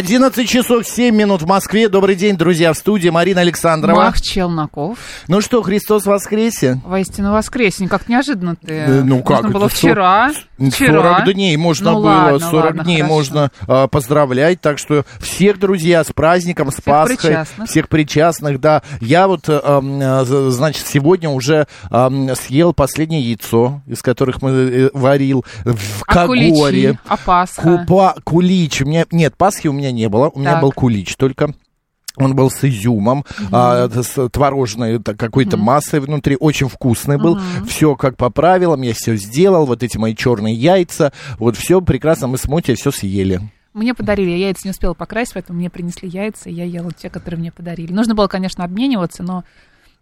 11 часов 7 минут в Москве. Добрый день, друзья, в студии Марина Александрова. Мах Челноков. Ну что, Христос воскресе? Воистину воскресенье. Как неожиданно ты. Э, ну как, Можно было вчера. 40 Вчера. дней можно Ну было, ладно, 40 ладно, дней хорошо. можно а, поздравлять. Так что всех, друзья, с праздником, с Пасхой. причастных. Всех причастных, да. Я вот, э, э, значит, сегодня уже ам, съел последнее яйцо, из которых мы э, варил в А Кагоре. куличи? А Пасха? Купа, кулич. У меня, нет, Пасхи у меня не было. У меня Так. был кулич только. Он был с изюмом, а, с творожной какой-то массой внутри, очень вкусный был. Все как по правилам, я все сделал, вот эти мои черные яйца, вот все прекрасно, мы с Мотей все съели. Мне подарили, я яйца не успела покрасить, поэтому мне принесли яйца, и я ела те, которые мне подарили. Нужно было, конечно, обмениваться, но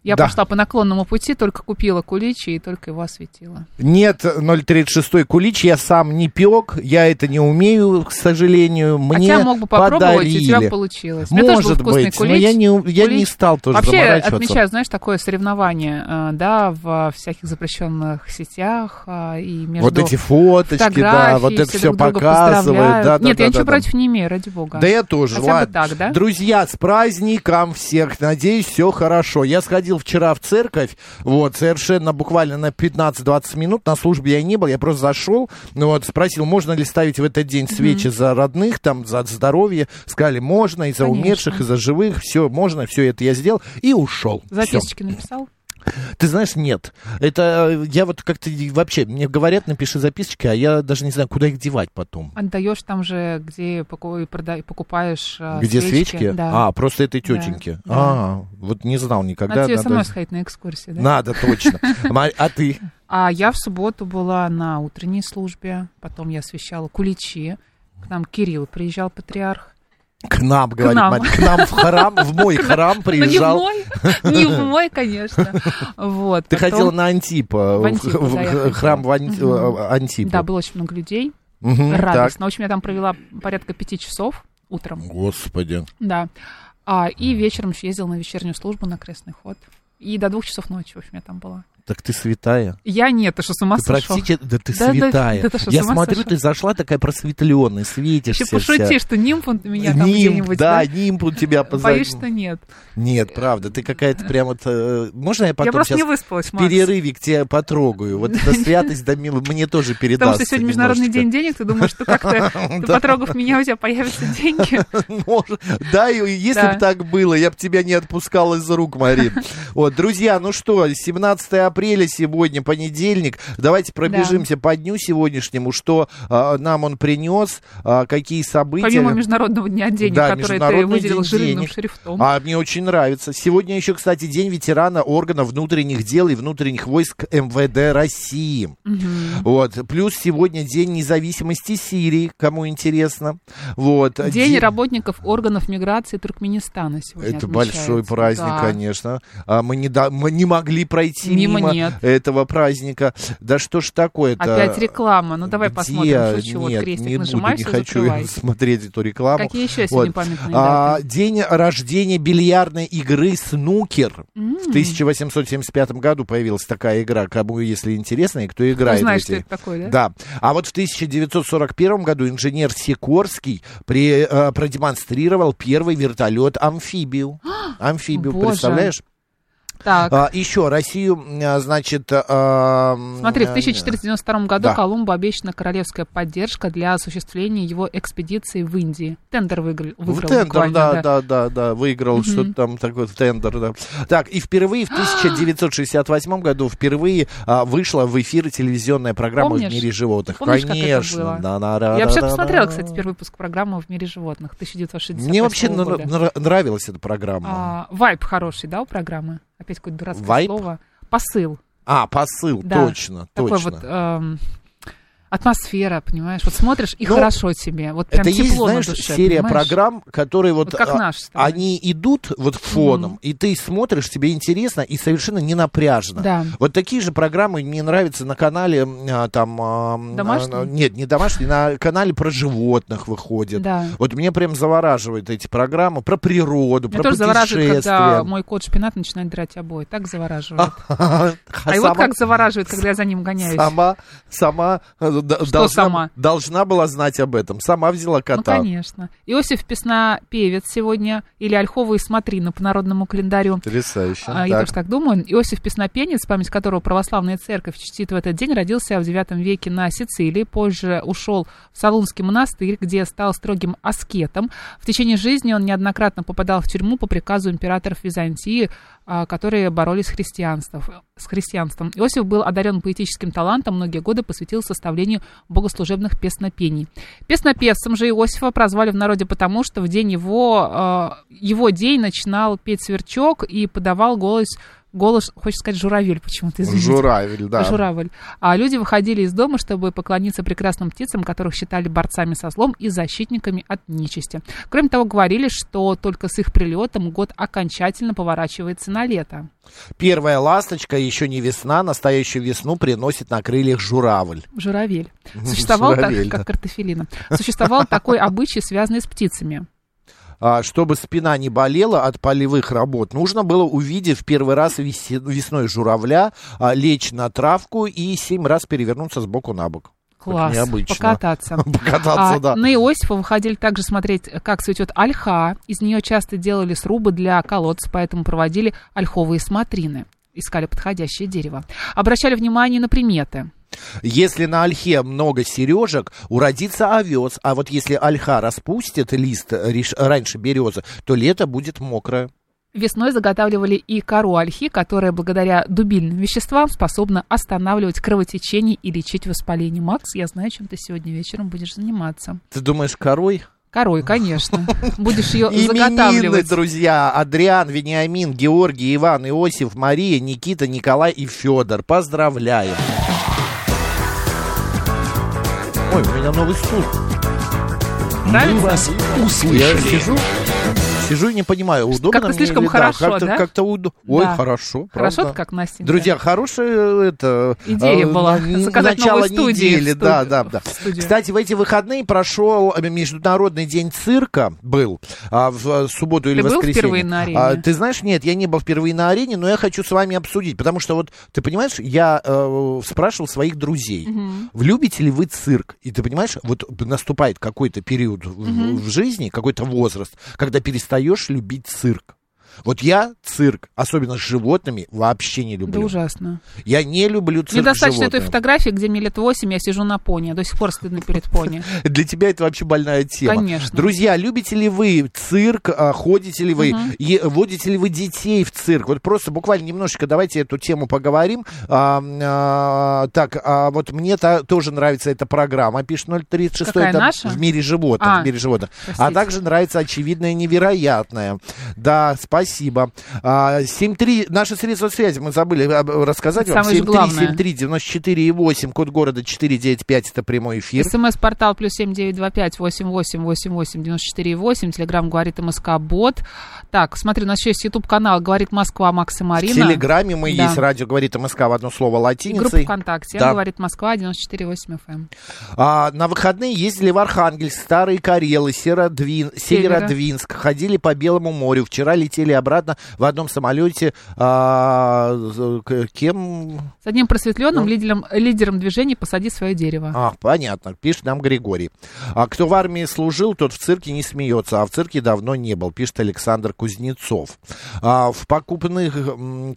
я Да. пошла по наклонному пути, только купила куличи и только его осветила. Нет 036 кулич, я сам не пек, я это не умею, к сожалению, мне Хотя мог бы попробовать, и у тебя подарили. получилось. Меня тоже был Может вкусный быть, но кулич. я не, я не Кулич. стал тоже Вообще отмечают, знаешь, такое соревнование, э, да, в всяких запрещенных сетях а, и между Вот эти фоточки, да, вот это все поздравляют. Да, да, Нет, да, я да, ничего да. против не имею, ради бога. Да я тоже, Хотя ладно. так, да? Друзья, с праздником всех. Надеюсь, все хорошо. Я сходил вчера в церковь, вот, совершенно буквально на 15-20 минут. На службе я не был, я просто зашел, ну вот, спросил, можно ли ставить в этот день свечи за родных, там, за здоровье. Сказали, можно, и за Конечно. умерших, и за живых. Все, можно, все это я сделал. И ушел. Записочки написал? Ты знаешь, нет. Это э, я вот как-то вообще, мне говорят, напиши записочки, а я даже не знаю, куда их девать потом. Отдаешь там же, где покупаешь а, Где свечки? Да. А, просто этой тетеньки. Да. А, вот не знал никогда. Надо тебе надо- со мной сходить на экскурсию, да? Надо, точно. А ты? А я в субботу была на утренней службе, потом я освещала куличи. К нам Кирилл приезжал, патриарх. К нам, говорит нам. Мария, к нам в храм, в мой храм Ну, приезжал. не в мой, конечно. Вот. Ты потом- ходила на Антипа, В да, храм в э, Антипа. Да, было очень много людей. Мгм, так. Радостно. В общем, я там провела порядка пяти часов утром. Господи. Да. А, и вечером еще ездила на вечернюю службу на крестный ход. И до двух часов ночи, в общем, я там была. Так ты святая. Я нет, ты что, с ума Ты сошел? практически, да ты Да, да, святая. да ты что, с Я смотрю, сошел? ты зашла такая просветленная, светишься Еще пошути, что нимф он меня там Нимб, где-нибудь, да, да? нимб у тебя позади. Боюсь, что нет. Нет, правда, ты какая-то прям вот... э, Можно я я потом просто сейчас не выспалась, в перерыве к тебе потрогаю? Вот эта святость, да, мило, мне тоже Потому передастся что сегодня Международный день денег, ты думаешь, что как-то, ты Да. потрогав меня, у тебя появятся деньги? Да, и если Да. бы так было, я бы тебя не отпускал из рук, Марин. Вот, друзья, ну что, 17 апреля сегодня, понедельник. Давайте пробежимся по дню сегодняшнему, что а, нам он принес, а, какие события. Помимо Международного дня денег, Да, который ты выделил день жирным шрифтом. А мне очень нравится. Сегодня еще, кстати, День ветерана органов внутренних дел и внутренних войск МВД России. Мгм. Вот. Плюс сегодня День независимости Сирии, кому интересно. Вот. День Ди- работников органов миграции Туркменистана сегодня Это отмечается. большой праздник, Да. конечно. А мы, не да- мы не могли пройти Мимо мимо, нет. этого праздника. Да что ж такое-то? Опять реклама. Ну давай Где? посмотрим. Шучу. Вот Нет, крестик не нажимаешь, буду, не хочу закрывай. смотреть эту рекламу. Какие еще Вот. сегодня памятные А, даты? день рождения бильярдной игры «Снукер». М, В 1875 году появилась такая игра, кому, если интересно, и кто играет Ты знаешь, в что эти... это такое, да? Да. А вот в 1941 году инженер Сикорский при, э, продемонстрировал первый вертолет-амфибию. Амфибию, Боже. представляешь? Так. А, еще Россию, а, значит... а, Смотри, в м, 1492 году Да. Колумбу обещана королевская поддержка для осуществления его экспедиции в Индии. Тендер выиграл, В выиграл тендер, буквально, да, да, да, да, выиграл что-то там такое в тендер, да. Так, и впервые в 1968 году впервые а, вышла в эфир телевизионная программа Помнишь? в мире животных. Помнишь, как это Конечно, было? да, да, да, Я вообще да, да, посмотрела, да. кстати, первый выпуск программы «В мире животных» 1968 Мне вообще года. нра- нра- нравилась эта программа. А, вайб хороший, да, у программы? Опять какое-то дурацкое Вайб? слово. Посыл. А, посыл, Да. точно, Такой точно. вот эм, атмосфера, понимаешь? Вот смотришь, и Ну, хорошо тебе. Вот прям Это тепло есть, на знаешь, душе, серия понимаешь? программ, которые вот, Вот как а, наш они идут вот фоном, и ты смотришь, тебе интересно и совершенно не напряжно. Да. Вот такие же программы мне нравятся на канале а, там... а, Домашний? а, нет, не домашний, на канале про животных выходит. Да. Вот мне прям завораживают эти программы про природу, Меня про тоже завораживает, когда мой кот шпинат начинает драть обои. Так завораживает. А А его как завораживает, когда я за ним гоняюсь. Сама, сама Что должна, сама? должна была знать об этом. Сама взяла Ну, кота. конечно. Иосиф Песна певец сегодня, или Ольховый смотрина по народному календарю. Потрясающе. А, Я Так. тоже так думаю. Иосиф Песнопенец, память которого православная церковь чтит в этот день, родился в IX веке на Сицилии. Позже ушел в Салунский монастырь, где стал строгим аскетом. В течение жизни он неоднократно попадал в тюрьму по приказу императоров Византии, а, которые боролись с христианством. С христианством. Иосиф был одарен поэтическим талантом, многие годы посвятил составлению богослужебных песнопений. Песнопевцем же Иосифа прозвали в народе потому, что в день его, э, его день начинал петь сверчок и подавал голос, голос, хочешь сказать, журавель почему-то, извините. Журавель, да. Журавль. А люди выходили из дома, чтобы поклониться прекрасным птицам, которых считали борцами со злом и защитниками от нечисти. Кроме того, говорили, что только с их прилетом год окончательно поворачивается на лето. Первая ласточка, еще не весна, настоящую весну приносит на крыльях журавль. Журавель. Существовал так, Журавель, как да. картофелина. Существовал такой обычай, связанный с птицами. А, чтобы спина не болела от полевых работ, нужно было увидев в первый раз весной журавля, а, лечь на травку и семь раз перевернуться с боку на бок. Класс. необычно. Покататься. Покататься, А, да. На Иосифа выходили также смотреть, как цветет ольха. Из нее часто делали срубы для колодца, поэтому проводили ольховые смотрины. Искали подходящее дерево. Обращали внимание на приметы. Если на ольхе много сережек, уродится овес, а вот если ольха распустит лист раньше березы, то лето будет мокрое. Весной заготавливали и кору ольхи, которая благодаря дубильным веществам способна останавливать кровотечение и лечить воспаление. Макс, я знаю, чем ты сегодня вечером будешь заниматься. Ты думаешь, корой? Корой, конечно. Будешь ее заготавливать. друзья. Адриан, Вениамин, Георгий, Иван, Иосиф, Мария, Никита, Николай и Федор. Поздравляем. Ой, у меня новый стул. Мы Нравится? вас Я услышали. сижу, сижу и не понимаю, удобно Как-то мне слишком или хорошо, Как-то, да? как-то удо- Ой, Да. хорошо, Хорошо, ты как Настенька. Друзья, хорошая это, Идея э, была заказать начало новую студию недели, студ- да, да, да. студию. Кстати, в эти выходные прошел э, Международный день цирка, был а, в э, субботу или Ты был воскресенье. впервые на арене? А, ты знаешь, нет, я не был впервые на арене, но я хочу с вами обсудить, потому что вот, ты понимаешь, я э, спрашивал своих друзей, любите ли вы цирк? И ты понимаешь, вот наступает какой-то период в, в жизни, какой-то возраст, когда перестаешь любить цирк. Вот я цирк, особенно с животными, вообще не Да люблю. ужасно. Я не люблю цирк Мне с достаточно этой животными. фотографии, где мне лет 8, я сижу на пони. До сих пор стыдно перед пони. Для тебя это вообще больная тема. Конечно. Друзья, любите ли вы цирк, а, ходите ли вы, водите ли вы детей в цирк? Вот просто буквально немножечко давайте эту тему поговорим. А, а, так, а вот мне тоже нравится эта программа, пишет 036, Какая, это наша? в мире животных, А, в мире животных. А также нравится очевидное невероятное. Да, спасибо. А, 7-3, наши средства связи, мы забыли рассказать Это вам. самое же главное. 7373948, код города 495, это прямой эфир. СМС-портал плюс семь девять два пять восемь восемь восемь восемь девяносто четыре восемь. Телеграмм говорит МСК Бот. Так, смотри, у нас еще есть YouTube канал говорит Москва Макс и В Марина. Телеграме мы Да. есть, радио говорит МСК в одно слово И группа латиницей. ВКонтакте. Да. Говорит Москва 94,8 FM. А, на выходные ездили в Архангельск, Старые Карелы, Северодвин, Севера. Северодвинск, ходили по Белому морю, вчера летели обратно в одном самолете а, кем? С одним просветленным Ну. лидером, лидером движения «Посади свое дерево». А, понятно, пишет нам Григорий. А кто в армии служил, тот в цирке не смеется, а в цирке давно не был, пишет Александр Кузнецов. А, в покупных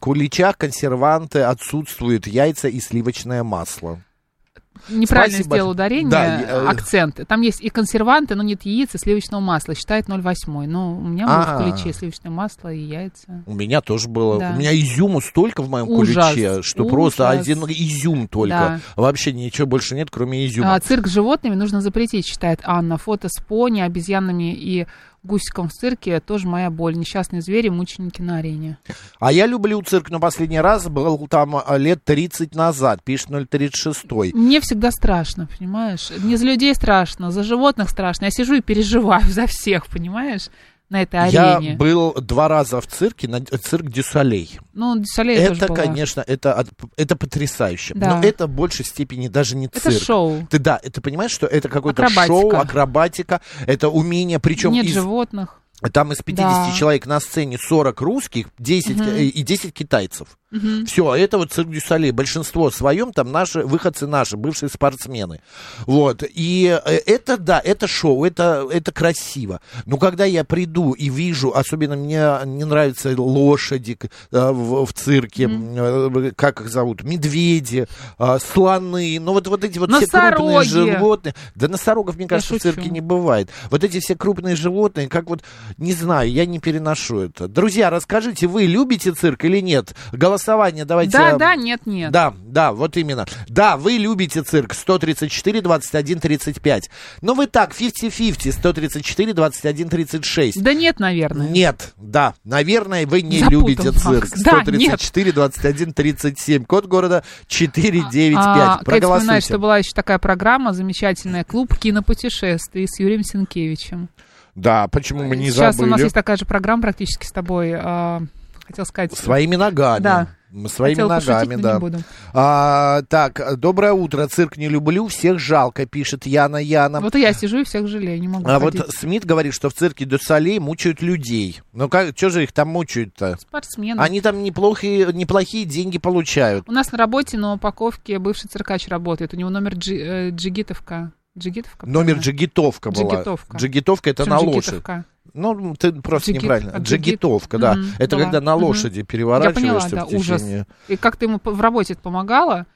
куличах консерванты отсутствуют яйца и сливочное масло. Неправильно Спасибо. сделал ударение, Да, э, акцент. Там есть и консерванты, но нет яиц и сливочного масла. Считает 0,8. Но у меня было А. в куличе сливочное масло и яйца. У меня тоже было. Да. У меня изюму столько в моем Ужас, куличе, что ужас. просто один изюм только. Да. Вообще ничего больше нет, кроме изюма. А, цирк с животными нужно запретить, считает Анна. Фото с пони, обезьянами и гусиком в цирке тоже моя боль. Несчастные звери, мученики на арене. А я люблю цирк, но последний раз был там а, лет 30 назад, пишет 036. Мне всегда страшно, понимаешь? Не за людей страшно, за животных страшно. Я сижу и переживаю за всех, понимаешь, на этой Я арене. был два раза в цирке, на цирк Дю Солей. Ну, Дю Солей тоже Это, была. конечно, это, это потрясающе. Да. Но это в большей степени даже не Это цирк. шоу. Ты да, ты понимаешь, что это какое-то Акробатика. шоу, акробатика, это умение, причем Нет из, животных. там из 50 Да. человек на сцене 40 русских, 10 Мгм. э, и 10 китайцев. Мгм. Все, это вот цирк Дю Солей. Большинство своем там наши выходцы наши, бывшие спортсмены. Вот. И э, это, да, это шоу, это, это красиво. Но когда я приду и вижу, особенно мне не нравятся лошади э, в, в цирке, э, как их зовут, медведи, слоны, ну вот, вот эти вот все крупные Носороги. животные. Да носорогов, мне кажется, в цирке не бывает. Вот эти все крупные животные, как вот, не знаю, я не переношу это. Друзья, расскажите, вы любите цирк или нет? Голосование давайте... Да, да, нет, нет. Да, да, вот именно. Да, вы любите цирк 134, 21, 35. Но вы так, 50-50, 134, 21, 36. Да нет, наверное. Нет, да, наверное, вы не Запутал, любите цирк. Да, 134, 21, 37. Код города 495. А, Проголосуйте. вспоминает, что была еще такая программа замечательная «Клуб кинопутешествий» с Юрием Сенкевичем. Да, почему мы не Сейчас забыли? у нас есть такая же программа практически с тобой. а, хотел сказать... Своими ногами. Да. Своими Хотела ногами, но да. А, так, доброе утро. Цирк не люблю, всех жалко, пишет Яна Яна. Вот и я сижу и всех жалею, не могу А ходить. вот Смит говорит, что в цирке Дю Солей мучают людей. Ну как, что же их там мучают-то? Спортсмены. Они там неплохие, неплохие деньги получают. У нас на работе на упаковке бывший циркач работает. У него номер Джи- э, Джигитовка. Джигитовка? Номер правильно? Джигитовка была. Джигитовка. Джигитовка это Причем на лошадь. Джигитовка? Ну, ты просто Джигит- неправильно. а джигит- Джигитовка, да. Мгм, это была. когда на лошади Я переворачиваешься поняла, да, в ужас. течение. И как ты ему в работе помогала?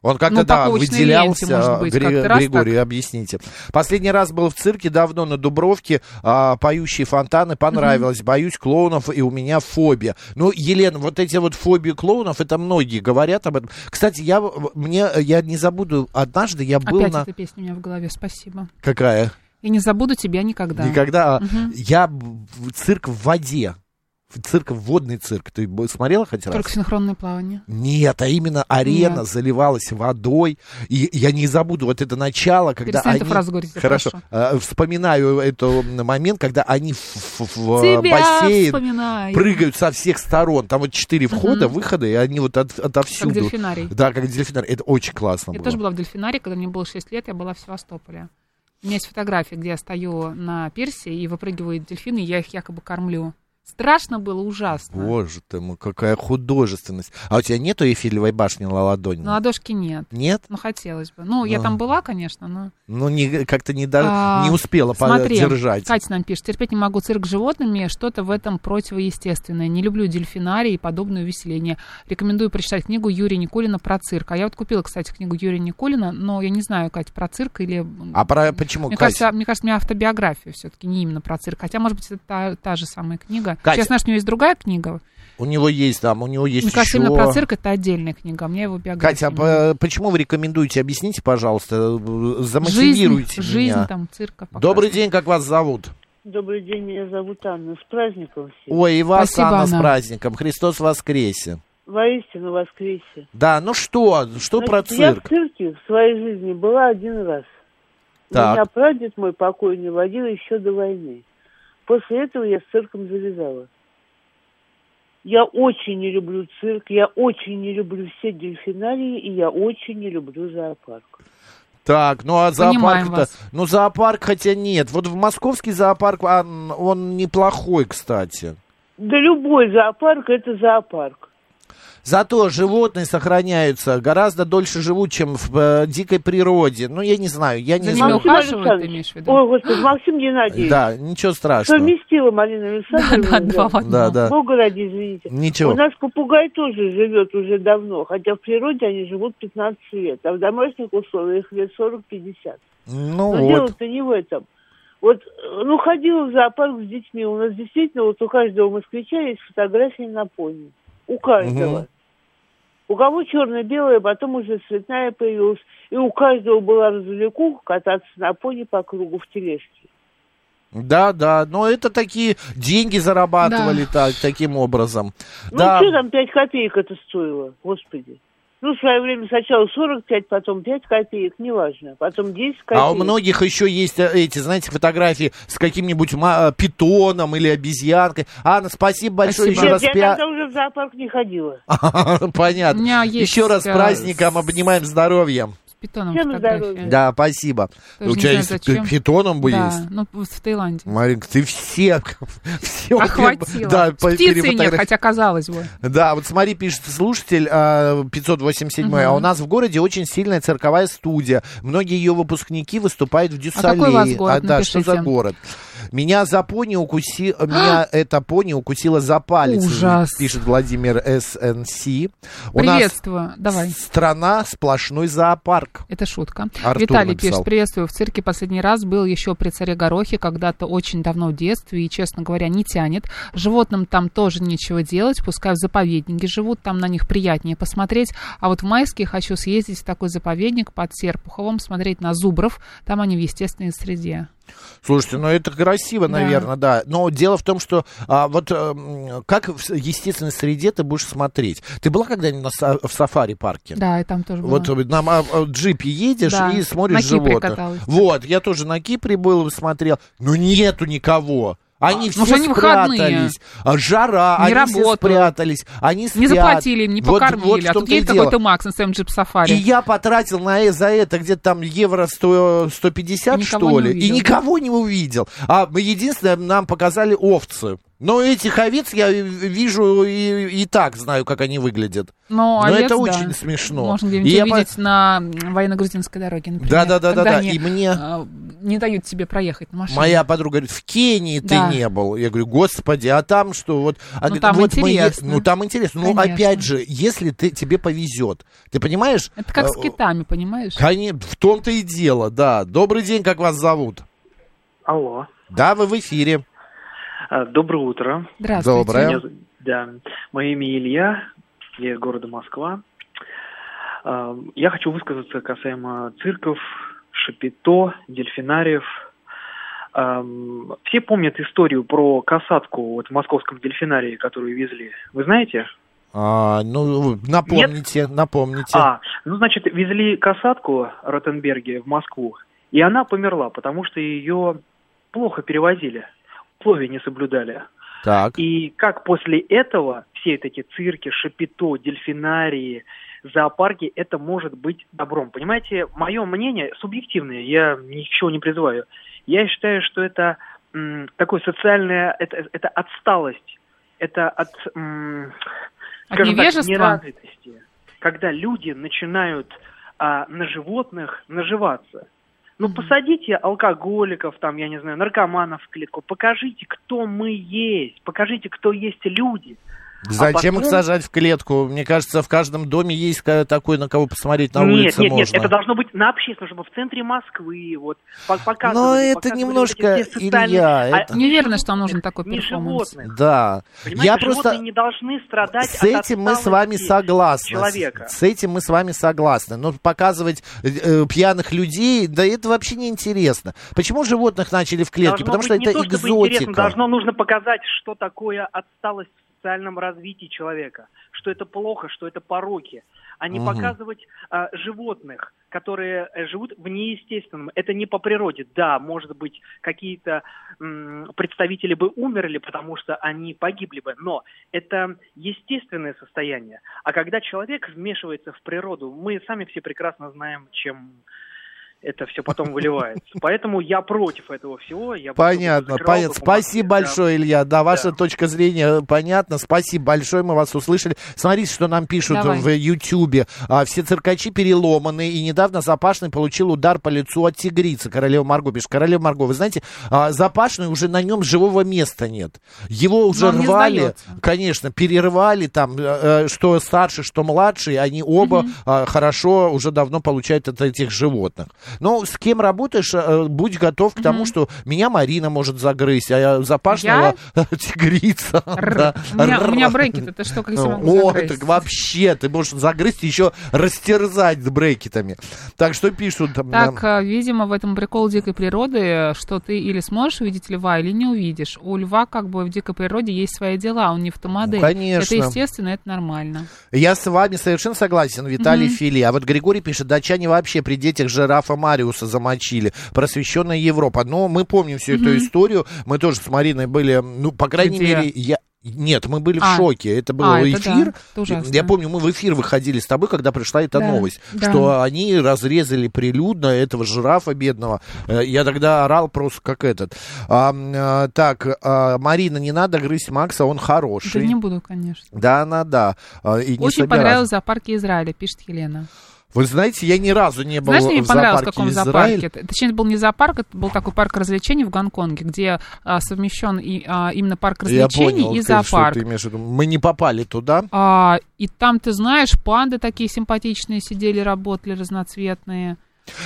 Он как-то, Ну, да, выделялся, ленте, может быть, Гри- Григорий, объясните. Последний раз был в цирке давно на Дубровке, а, поющие фонтаны, понравилось. Боюсь клоунов, и у меня фобия. Ну, Елена, вот эти вот фобии клоунов, это многие говорят об этом. Кстати, я, мне, я не забуду, однажды я был Опять на... эта песня у меня в голове, спасибо. Какая? И не забуду тебя никогда. Никогда. а, Мгм. Я цирк в воде. В Цирк, водный цирк. Ты смотрела хоть раз? Только синхронное плавание. Нет, а именно арена Нет. заливалась водой. И я не забуду вот это начало, когда Перестань они... эту фразу говорить, Хорошо. хорошо. э, вспоминаю этот момент, когда они в, в- в бассейн вспоминаю. прыгают со всех сторон. Там вот четыре входа, выхода, и они вот от, Как отовсюду. дельфинарий. Да, как дельфинарий. Это очень классно Я было. тоже была в дельфинарии, когда мне было 6 лет, я была в Севастополе. У меня есть фотография, где я стою на пирсе и выпрыгивают дельфины, и я их якобы кормлю. Страшно было, ужасно. Боже ты мой, какая художественность. А у тебя нету Эйфелевой башни на ладони? На ладошки нет. Нет? Ну, хотелось бы. Ну, я А. там была, конечно, но... Ну, не, как-то не, до- А, не успела Смотри, поддержать. Катя нам пишет, терпеть не могу цирк с животными, что-то в этом противоестественное. Не люблю дельфинарий и подобное увеселение. Рекомендую прочитать книгу Юрия Никулина про цирк. А я вот купила, кстати, книгу Юрия Никулина, но я не знаю, Катя, про цирк или... А про, почему, Мне Кать? кажется, мне кажется, у меня автобиография все-таки не именно про цирк. Хотя, может быть, это та, та же самая книга. Катя. Я знаю, что у него есть другая книга. У него есть там, у него есть Мне кажется, еще... именно про цирк это отдельная книга. А у меня его биография. Катя, а почему вы рекомендуете? Объясните, пожалуйста, э, замотивируйте жизнь, меня. жизнь там цирка. показана. Добрый день, как вас зовут? Добрый день, меня зовут Анна. С праздником всех. Ой, и вас, Спасибо, Анна, с праздником. Христос воскресе. Воистину воскресе. Да, ну что, что про Значит, Я в цирк? цирке в своей жизни была один раз. Так. Меня прадед мой покойный водил еще до войны. После этого я с цирком завязала. Я очень не люблю цирк, я очень не люблю все дельфинарии, и я очень не люблю зоопарк. Так, ну а зоопарк-то... Ну зоопарк хотя нет. Вот в московский зоопарк, он, он неплохой, кстати. Да любой зоопарк – это зоопарк. Зато животные сохраняются гораздо дольше живут, чем в э, дикой природе. Ну, я не знаю, я не знаю. Максим ухаживают, ты имеешь в виду? Ой, господи, Максим Геннадьевич. Да, ничего страшного. Совместила Марина Александровна. Да, два в одном. Да, да. Бога ради, извините. Ничего. У нас попугай тоже живет уже давно, хотя в природе они живут 15 лет, а в домашних условиях лет 40-50. Ну Но вот. дело-то не в этом. Вот, э, ну, ходила в зоопарк с детьми. У нас действительно вот у каждого москвича есть фотографии на пони. У каждого. Мгм. У кого черно-белая, потом уже цветная появилась. И у каждого была развлекуха кататься на пони по кругу в тележке. Да, да, но это такие деньги зарабатывали так, таким образом. да. Ну, что там 5 копеек это стоило, господи. Ну, в свое время сначала 45, потом 5 копеек, неважно. Потом 10 копеек. А у многих еще есть э, эти, знаете, фотографии с каким-нибудь ма- э, питоном или обезьянкой. Анна, спасибо большое Спасибо. еще Нет, раз. я пя- тогда уже в зоопарк не ходила. Понятно. Еще раз э, праздником обнимаем здоровья. С питоном Всем фотография. здоровья. Да, спасибо. Тоже У тебя знаю, есть зачем. пи- питоном бы Да, есть? ну в Таиланде. Маринка, ты все, все Охватило. Да, Птицы нет, хотя казалось бы. Да, вот смотри, пишет слушатель а, 587 а у нас в городе очень сильная цирковая студия. Многие ее выпускники выступают в Дюссале. А какой у вас город? да, что за город? Меня за пони укуси... Меня эта пони укусила за палец, Ужас. пишет Владимир СНС. У нас Приветствую. Давай. страна сплошной зоопарк. Это шутка. Артур Виталий написал. пишет, приветствую. В цирке последний раз был еще при царе Горохе, когда-то очень давно в детстве, и, честно говоря, не тянет. Животным там тоже нечего делать, пускай в заповеднике живут, там на них приятнее посмотреть. А вот в майске хочу съездить в такой заповедник под Серпуховым, смотреть на зубров, там они в естественной среде. Слушайте, ну это красиво, Да. наверное, да. Но дело в том, что а, вот эм, как в естественной среде ты будешь смотреть? Ты была когда-нибудь на в сафари-парке? Да, и там тоже было. Вот э, на ма- э, джипе едешь Да, и смотришь на Кипре животных. каталась. Вот, я тоже на Кипре был и смотрел. Но нету никого. Они А, все они выходные. спрятались. А, Жара, Не они все работают. спрятались. Они Не спят. заплатили им, не Вот- покормили, вот в а тут едет какой-то Макс на своем джип-сафари. И я потратил на э- за это где-то там евро 100, 150, И что не ли, и никого не увидел. А единственное, нам показали овцы. Но этих овец я вижу и, и так знаю, как они выглядят. Но, Но овец, это да, очень смешно. Можно где-нибудь И я по- увидеть на военно-грузинской дороге, например. Да-да-да-да-да, когда они, и мне- а, не дают тебе проехать на машине. Моя подруга говорит, в Кении Да. ты не был. Я говорю, господи, а там что? Вот, а Ну, говорит, там вот мы интересно. ну, там интересно. Ну, Конечно. опять же, если ты, тебе повезет, ты понимаешь? Это как с Э, китами, понимаешь? Конечно, в том-то и дело, да. Добрый день, как вас зовут? Алло. Да, вы в эфире. А, Доброе утро. Здравствуйте. Доброе. Меня да. Мое имя Илья. Я из города Москва. А, Я хочу высказаться касаемо цирков, шапито, дельфинариев. Ам, Все помнят историю про касатку вот в московском дельфинарии, которую везли. Вы знаете? А, ну, напомните, напомните. А, ну, значит, везли касатку Ротенберге в Москву, и она померла, потому что ее плохо перевозили, условия не соблюдали. Так. И как после этого все вот эти цирки, шапито, дельфинарии, зоопарки, это может быть добром. Понимаете, мое мнение субъективное, я ничего не призываю. Я считаю, что это м, такое социальное, это, это отсталость, это от, м, От скажем так, невежества? неразвитости. Когда люди начинают а, на животных наживаться. Ну, посадите алкоголиков, там, я не знаю, наркоманов в клетку, покажите, кто мы есть, покажите, кто есть люди. Зачем а их потом- сажать в клетку? Мне кажется, в каждом доме есть такой, на кого посмотреть на нет, улице нет, можно. нет, это должно быть на общественном, чтобы в центре Москвы, вот, по- показывали. Но это показывали немножко, вот социальные- Илья, а это- Не уверена, животных, что нужен такой не перформанс. животных. Да. Понимаете, Я просто... не должны страдать С от этим мы с вами согласны. Человека. С этим мы с вами согласны. Но показывать э, э, пьяных людей, да это вообще не интересно. Почему животных начали в клетке? Должно Потому что это то, экзотика. должно нужно показать, что такое отсталость в социальном развитии человека, что это плохо, что это пороки, а не Мгм. показывать а, животных, которые э, живут в неестественном. Это не по природе. Да, может быть, какие-то представители бы умерли, потому что они погибли бы, но это естественное состояние. А когда человек вмешивается в природу, мы сами все прекрасно знаем, чем это все потом выливается. Поэтому я против этого всего. Я Понятно, понятно. Спасибо да. большое, Илья. Да, ваша Да. точка зрения понятна. Спасибо большое, мы вас услышали. Смотрите, что нам пишут Давай. в Ютьюбе. А, все циркачи переломаны, и недавно Запашный получил удар по лицу от тигрицы. Королева Марго пишет. Королева Марго, вы знаете, а, Запашный уже на нем живого места нет. Его уже Но рвали, конечно, перерывали там, э, э, что старший, что младший, они оба а, хорошо уже давно получают от этих животных. Но с кем работаешь, э, будь готов к тому, что меня Марина может загрызть, а Запашного тигрица. Р. да. У меня, у меня Р. брекеты, ты что, как я могу О, так вообще, ты можешь загрызть и еще растерзать с брекетами. Так что пишут. там, Так, э, видимо, в этом прикол дикой природы, что ты или сможешь увидеть льва, или не увидишь. У льва как бы в дикой природе есть свои дела, он не автомодель. Ну, конечно. Это естественно, это нормально. Я с вами совершенно согласен, Виталий Фили. А вот Григорий пишет, датчане вообще при детях жирафа Мариуса замочили. Просвещенная Европа. Но мы помним всю эту историю. Мы тоже с Мариной были, ну, по крайней Где? мере, я... Нет, мы были в А. шоке. Это был А, это эфир. да, это. Я помню, мы в эфир выходили с тобой, когда пришла эта Да, новость, да. что они разрезали прилюдно этого жирафа бедного. Э, Я тогда орал просто как этот. А, так, а, Марина, не надо грызть Макса, он Да хороший. не буду, конечно. Да, она, да. А, И Очень собиралась. понравилось в зоопарке Израиля, пишет Елена. Вы знаете, я ни разу не был Знаешь, мне не в понравилось, в каком Израиль. зоопарке. Точнее, это был не зоопарк, это был такой парк развлечений в Гонконге, где а, совмещен и, а, именно парк Я развлечений понял, и ты- что зоопарк. ты имеешь в виду. Мы не попали туда. А, и там, ты знаешь, панды такие симпатичные сидели, работали, разноцветные.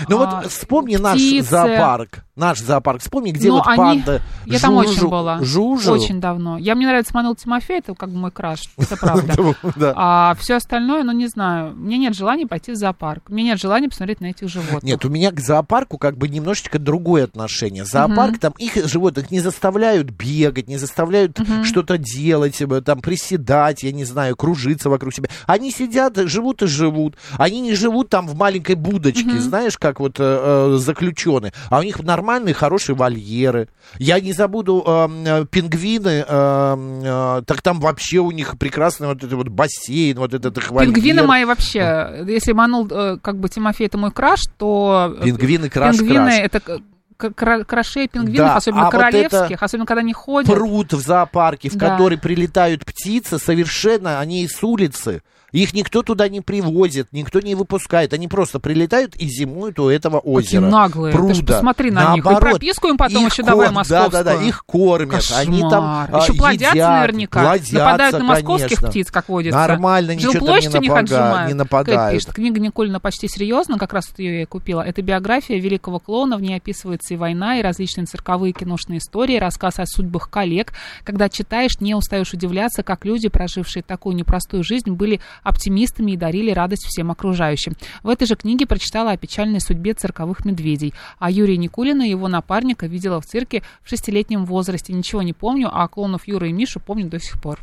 Ну А, вот вспомни наш птицы. зоопарк. Наш зоопарк. Вспомни, где Но вот они- панда Я там очень Жужу- была. Жужу. Очень давно. Я, мне нравится Манул Тимофей, это как бы мой краш, это правда. Да. А все остальное, ну не знаю, мне нет желания пойти в зоопарк. Мне нет желания посмотреть на этих животных. Нет, у меня к зоопарку как бы немножечко другое отношение. Зоопарк, там их животных не заставляют бегать, не заставляют что-то делать, э, там приседать, я не знаю, кружиться вокруг себя. Они сидят, живут и живут. Они не живут там в маленькой будочке, знаешь, как вот э, заключенные. А у них нормальные, хорошие вольеры. Я не забуду э, э, пингвины, э, э, так там вообще у них прекрасный вот этот вот бассейн, вот этот их вольер. Пингвины мои вообще, если Манул, э, как бы Тимофей это мой краш, то... э, Пингвины краш-краш. Пингвины это к- к- кра- крашей пингвинов, Да, особенно а вот королевских, это особенно когда они ходят. пруд в зоопарке, в Да. который прилетают птицы, совершенно они с улицы. Их никто туда не привозит, никто не выпускает. Они просто прилетают и зимуют у этого Какие озера. наглые. Пруда. Ты ж посмотри на них. И Наоборот, прописку им потом их еще давай кор- московскую. Да, да, да, их кормят. Они там Кошмар. а, Еще плодятся едят, наверняка. плодятся, Нападают на московских конечно. птиц, как водится. Нормально, ничего там не, Жилплощадь у них напага- отжимают. не нападают. пишет, книга Николина почти серьезно, как раз вот ее я и купила. Это биография великого клоуна, в ней описывается и война, и различные цирковые киношные истории, рассказ о судьбах коллег. Когда читаешь, не устаешь удивляться, как люди, прожившие такую непростую жизнь, были оптимистами и дарили радость всем окружающим. В этой же книге прочитала о печальной судьбе цирковых медведей. А Юрия Никулина и его напарника видела в цирке в шестилетнем возрасте. Ничего не помню, а клоунов Юры и Мишу помню до сих пор.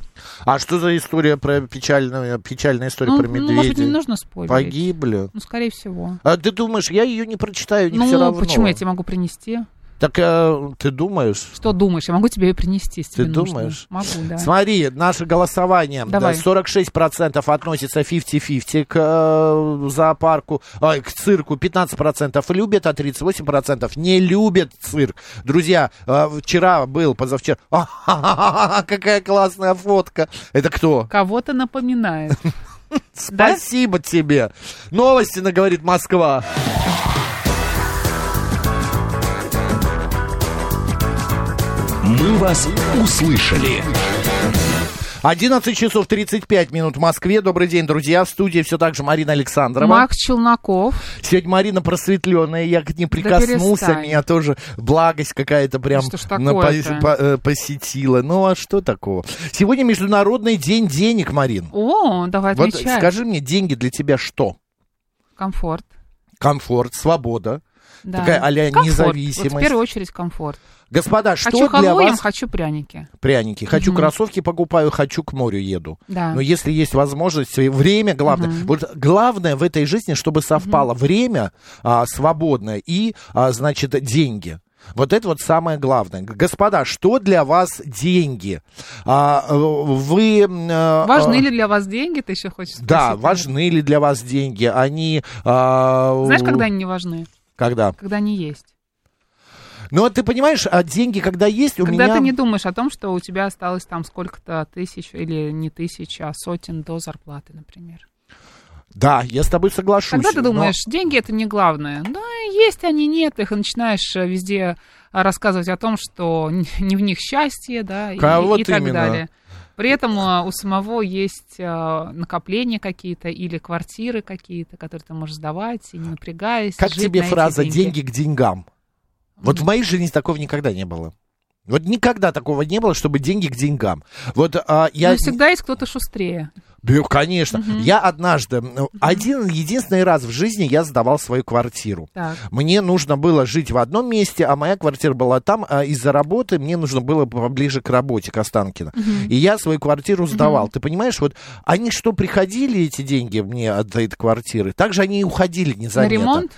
А что за история про печальную, печальная история Ну, про ну, медведей? может быть, не нужно спойлерить. Погибли. Ну, скорее всего. А ты думаешь, я ее не прочитаю, не ну, все равно. почему я тебе могу принести? Так э, ты думаешь? Что думаешь? Я могу тебе ее принести, если Ты тебе нужно. думаешь? Могу, да. Смотри, наше голосование. Давай. Да, 46% относится 50-50 к э, зоопарку, ой, к цирку, 15% любят, а 38% не любят цирк. Друзья, э, вчера был, позавчера... Какая классная фотка. Это кто? Кого-то напоминает. Спасибо тебе. Новости, говорит Москва. «Мы вас услышали». 11 часов 35 минут в Москве. Добрый день, друзья. В студии все так же Марина Александрова. Макс Челноков. Сегодня Марина просветленная, я к ней прикоснулся, перестань. меня тоже благость какая-то прям Что ж на- такое-то? по- э, посетила. Ну а что такого? Сегодня Международный день денег, Марин. О, давай Вот отвечай. скажи мне, деньги для тебя что? Комфорт. Комфорт, свобода. Да. Такая а-ля Комфорт. независимость. Вот в первую очередь комфорт. Господа, что хочу для вас... хочу пряники. Пряники. Хочу Мгм. кроссовки покупаю, хочу к морю еду. Да. Но если есть возможность, время главное. Мгм. Вот главное в этой жизни, чтобы совпало время а, свободное и, а, значит, деньги. Вот это вот самое главное. Господа, что для вас деньги? А, вы... э, Важны э, ли для вас деньги, ты еще хочешь спросить? Да, важны ли для вас деньги? Они... а, Знаешь, когда они не важны? Когда? Когда они есть. Ну, вот ты понимаешь, а деньги, когда есть, у Когда меня... ты не думаешь о том, что у тебя осталось там сколько-то тысяч или не тысяч, а сотен до зарплаты, например. Да, я с тобой соглашусь. Когда ты но- думаешь, деньги это не главное. Да, есть они, нет их, и начинаешь э, везде а, рассказывать о том, что не в них счастье, да, и, А вот и так именно. далее. При этом а, у самого есть а, накопления какие-то или квартиры какие-то, которые ты можешь сдавать, и не напрягаясь. Как тебе на фраза деньги. «деньги к деньгам»? Вот в моей жизни такого никогда не было. Вот никогда такого не было, чтобы деньги к деньгам. Вот а, я... Но всегда есть кто-то шустрее. Да, конечно. Я однажды, ну, один единственный раз в жизни я сдавал свою квартиру. Так. Мне нужно было жить в одном месте, а моя квартира была там, а из-за работы мне нужно было поближе к работе, к Останкино. И я свою квартиру сдавал. Ты понимаешь, вот они что, приходили, эти деньги мне от этой квартиры, также они и уходили На незаметно. ремонт?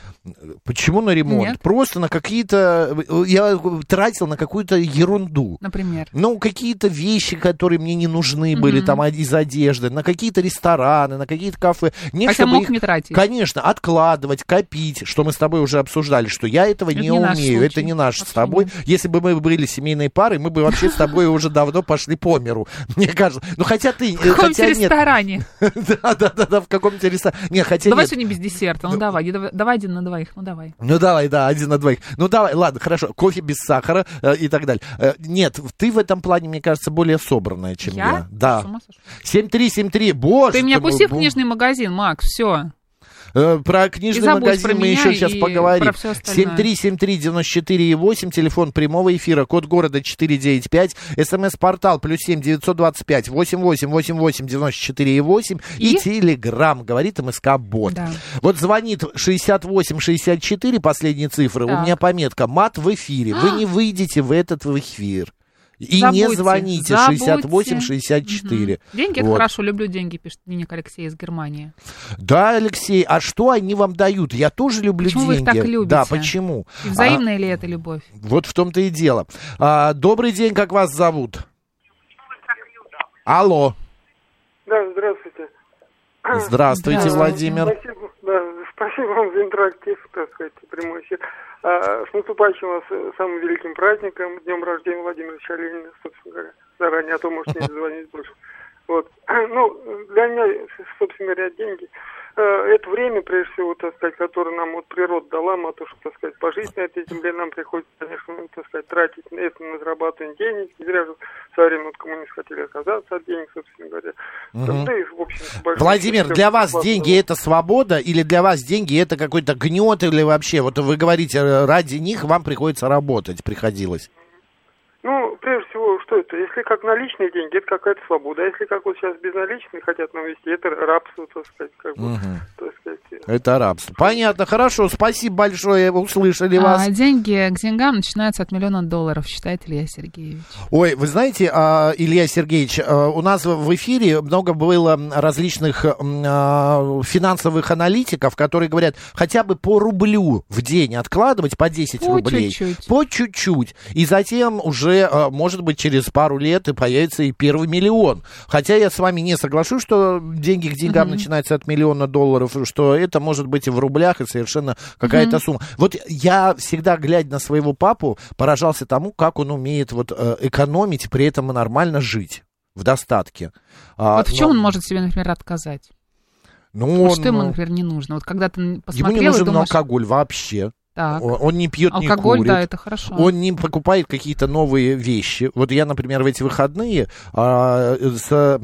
Почему на ремонт? Нет. Просто на какие-то... Я тратил на какую-то ерунду. Например. Ну, какие-то вещи, которые мне не нужны были, там, из одежды, на какие-то рестораны, на какие-то кафе. Нет, Хотя чтобы мог их, не тратить. Конечно, откладывать, копить, что мы с тобой уже обсуждали, что я этого это не, не умею, это не наш Абсолютно. с тобой. Если бы мы были семейной парой, мы бы вообще с тобой уже давно пошли по миру, мне кажется. Ну, хотя ты... В э, каком-то ресторане. Да-да-да, в каком-то ресторане. Не, хотя Давай сегодня без десерта, ну, ну давай, давай один на двоих, ну давай. Ну давай, да, один на двоих. Ну давай, ладно, хорошо, кофе без сахара э, и так далее. Э, нет, ты в этом плане, мне кажется, более собранная, чем я. Да. 7373 быстрее, боже. Ты меня пусти в книжный магазин, Макс, все. Э, про книжный магазин про мы еще сейчас поговорим. 7373948, телефон прямого эфира, код города 495, смс-портал плюс 7 925 8888 94,8 и, и телеграм говорит МСК Бот. Да. Вот звонит 6864, последние цифры, так. у меня пометка, мат в эфире, вы не выйдете в этот эфир. И не Забудьте, звоните забудьте. 6864. Мгм. Деньги это Вот. хорошо, люблю деньги, пишет Ник Алексей из Германии. Да, Алексей, а что они вам дают? Я тоже люблю Почему вы их деньги. так любите? Да, почему? И взаимная ли это любовь? А, вот в том-то и дело. А, добрый день, как вас зовут? Алло. Да, здравствуйте. Здравствуйте, Здравствуйте. Владимир. Спасибо, вам за интерактив, так сказать, прямой эфир. А, с наступающим вас э, самым великим праздником, днем рождения Владимира Ильича Ленина, собственно говоря, заранее, а то можете не звонить больше. Вот. Ну, для меня, собственно говоря, деньги, это время, прежде всего, так сказать, которое нам вот природа дала, что, так сказать, пожить на этой земле нам приходится, конечно, так сказать, тратить на это на зарабатывание денег. Не зря же в свое время вот коммунисты хотели отказаться от денег, собственно говоря. Мгм. Да и, в общем, Владимир, для вас деньги это свобода или для вас деньги это какой-то гнет или вообще, вот вы говорите, э, ради них вам приходится работать, приходилось. Ну, прежде это? Если как наличные деньги, это какая-то свобода. А если как вот сейчас безналичные хотят нам вести, это рабство, так сказать, как бы, Мгм. так сказать. Это рабство. Понятно, хорошо, спасибо большое, услышали вас. А, деньги к деньгам начинаются от миллиона долларов, считает Илья Сергеевич. Ой, вы знаете, а, Илья Сергеевич, а, у нас в эфире много было различных а, финансовых аналитиков, которые говорят, хотя бы по рублю в день откладывать, по 10 По рублей. чуть-чуть. По чуть-чуть. И затем уже, может быть, через пару лет и появится и первый миллион. Хотя я с вами не соглашусь, что деньги к деньгам Мгм. начинаются от миллиона долларов, что это может быть и в рублях, и совершенно какая-то сумма. Вот я всегда, глядя на своего папу, поражался тому, как он умеет вот э, экономить, при этом и нормально жить в достатке. А, вот в чем но- он может себе, например, отказать? Ну, Вот он, что ему, ну, например, не нужно? Вот когда ты ему посмотрел не и нужен думаешь, алкоголь вообще. Так, Он, не пьет, не курит. да, это хорошо. Он не покупает какие-то новые вещи. Вот я, например, в эти выходные а, с,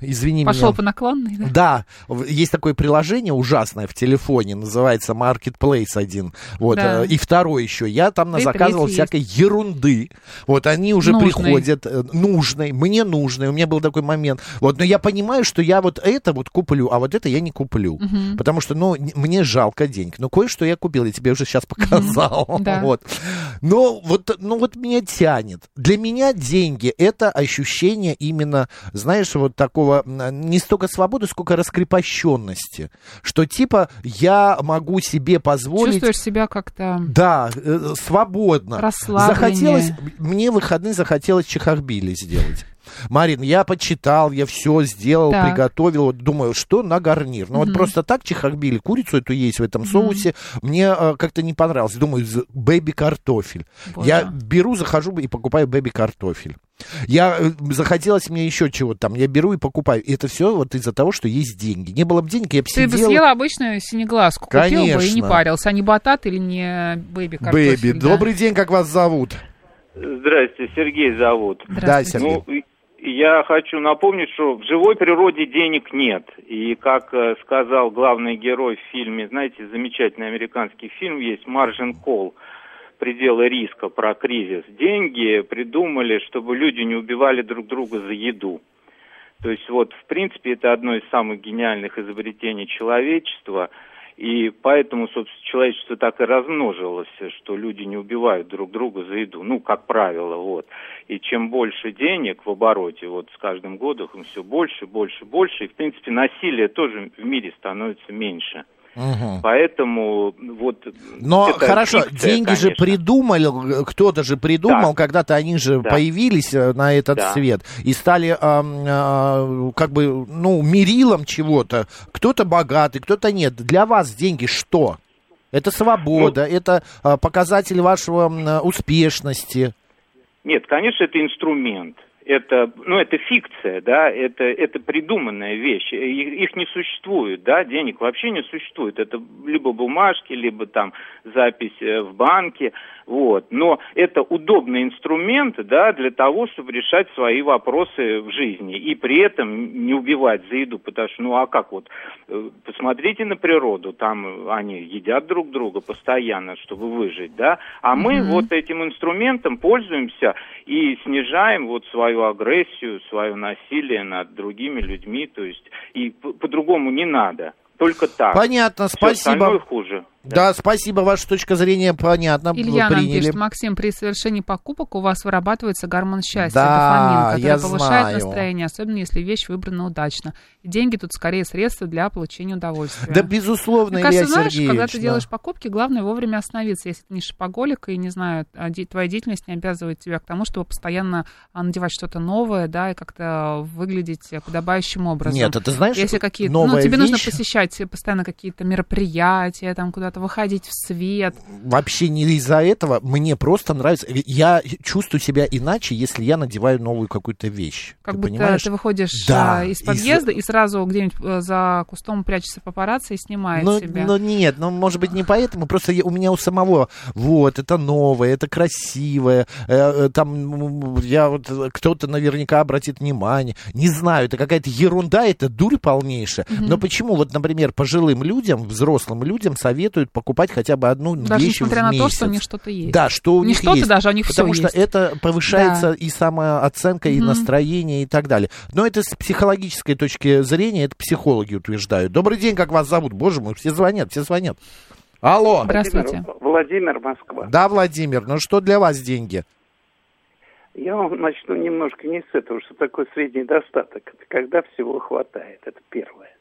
извини Пошел меня. по наклонной, да? Да, есть такое приложение ужасное в телефоне, называется Marketplace один, вот, Да. э, и второй еще. Я там Да и заказывал всякой ерунды, вот, они уже Нужной. приходят, э, нужной, мне нужной, у меня был такой момент, вот, но я понимаю, что я вот это вот куплю, а вот это я не куплю, Мгм. потому что, ну, мне жалко денег, ну, кое-что я купил, я тебе уже сейчас показал, Да. вот. Но вот, ну, вот меня тянет. Для меня деньги — это ощущение именно, знаешь, вот такого, не столько свободы, сколько раскрепощенности. Что типа я могу себе позволить... Чувствуешь себя как-то... Да, э, свободно. Расслабленнее. Захотелось, мне выходные захотелось чехарбили сделать. Марин, я почитал, я все сделал, Так. приготовил, вот думаю, что на гарнир. Ну вот просто так чехарбили, курицу эту есть в этом соусе, мне э, как-то не понравилось. Думаю, бэби-картофель. Боже. Я беру, захожу и покупаю бэби-картофель. Я э, захотелось мне еще чего-то там, я беру и покупаю. И это все вот из-за того, что есть деньги. Не было бы денег, я бы Ты бы съела обычную синеглазку, купил бы и не Конечно. парился. А не батат или не бэби картофель. Бэби, да. добрый день, как вас зовут? Здрасте, Сергей зовут. Да, Здравствуйте. Сергей. Ну, я хочу напомнить, что в живой природе денег нет. И как э, сказал главный герой в фильме, знаете, замечательный американский фильм есть «Маржин Колл», пределы риска про кризис. Деньги придумали, чтобы люди не убивали друг друга за еду. То есть вот, в принципе, это одно из самых гениальных изобретений человечества. И поэтому, собственно, человечество так и размножилось, что люди не убивают друг друга за еду. Ну, как правило, вот. И чем больше денег в обороте, вот с каждым годом им все больше, больше, больше. И, в принципе, насилие тоже в мире становится меньше. Мгм. Поэтому вот... Но хорошо, фикция, деньги же конечно. придумали, кто-то же придумал, Да. когда-то они же Да. появились э, на этот Да. свет и стали ам, а, как бы, ну, мерилом чего-то. Кто-то богатый, кто-то нет. Для вас деньги что? Это свобода, Ну, это а, показатель вашего а, успешности. Нет, конечно, это инструмент. Это, ну, это фикция, да, это, это придуманная вещь. Их, их не существует, да, денег вообще не существует. Это либо бумажки, либо там запись э, в банке, вот. Но это удобный инструмент, да, для того, чтобы решать свои вопросы в жизни. И при этом не убивать за еду, потому что, ну, а как вот, э, посмотрите на природу, там они едят друг друга постоянно, чтобы выжить, да, а мы Мгм. вот этим инструментом пользуемся и снижаем вот свою агрессию, свое насилие над другими людьми, то есть и п- по-другому не надо, только так. Понятно, спасибо. остальное хуже. Да, спасибо, ваша точка зрения понятна, Илья нам пишет, Максим, при совершении покупок у вас вырабатывается гормон счастья, Да, дофамин, который я повышает знаю. настроение, особенно если вещь выбрана удачно. И деньги тут скорее средства для получения удовольствия. Да, безусловно, Мне кажется, Илья знаешь, Сергеевич. когда ты да. делаешь покупки, главное вовремя остановиться. Если ты не шопоголик и, не знаю, а, твоя деятельность не обязывает тебя к тому, чтобы постоянно а, надевать что-то новое, да, и как-то выглядеть подобающим образом. Нет, а ты знаешь, Если какие-то, ну, тебе нужно вещь- посещать постоянно какие-то мероприятия, там куда-то выходить в свет. вообще не из-за этого, мне просто нравится. Я чувствую себя иначе, если я надеваю новую какую-то вещь. Как ты будто понимаешь? ты выходишь Да, а, из из- подъезда и сразу где-нибудь э, за кустом прячется папарацци и снимает Ну, себя. ну нет, ну может быть не поэтому, просто я- у меня у самого вот это новое, это красивое, э, э, там я вот э, кто-то наверняка обратит внимание, не знаю, это какая-то ерунда, это дурь полнейшая. Но почему вот, например, пожилым людям, взрослым людям советуют покупать хотя бы одну Даже вещь несмотря в на то, месяц? что у них что-то есть. Да, что у Не них что-то есть. даже, а у них Потому что есть. это повышается Да. и самооценка, и Мгм. настроение, и так далее. Но это с психологической точки зрения, это психологи утверждают. Добрый день, как вас зовут? Боже мой, все звонят, все звонят. Алло. Здравствуйте. Владимир, Москва. Да, Владимир, ну что для вас деньги? Я вам начну немножко не с этого, что такое средний достаток. Это когда всего хватает. Это первое.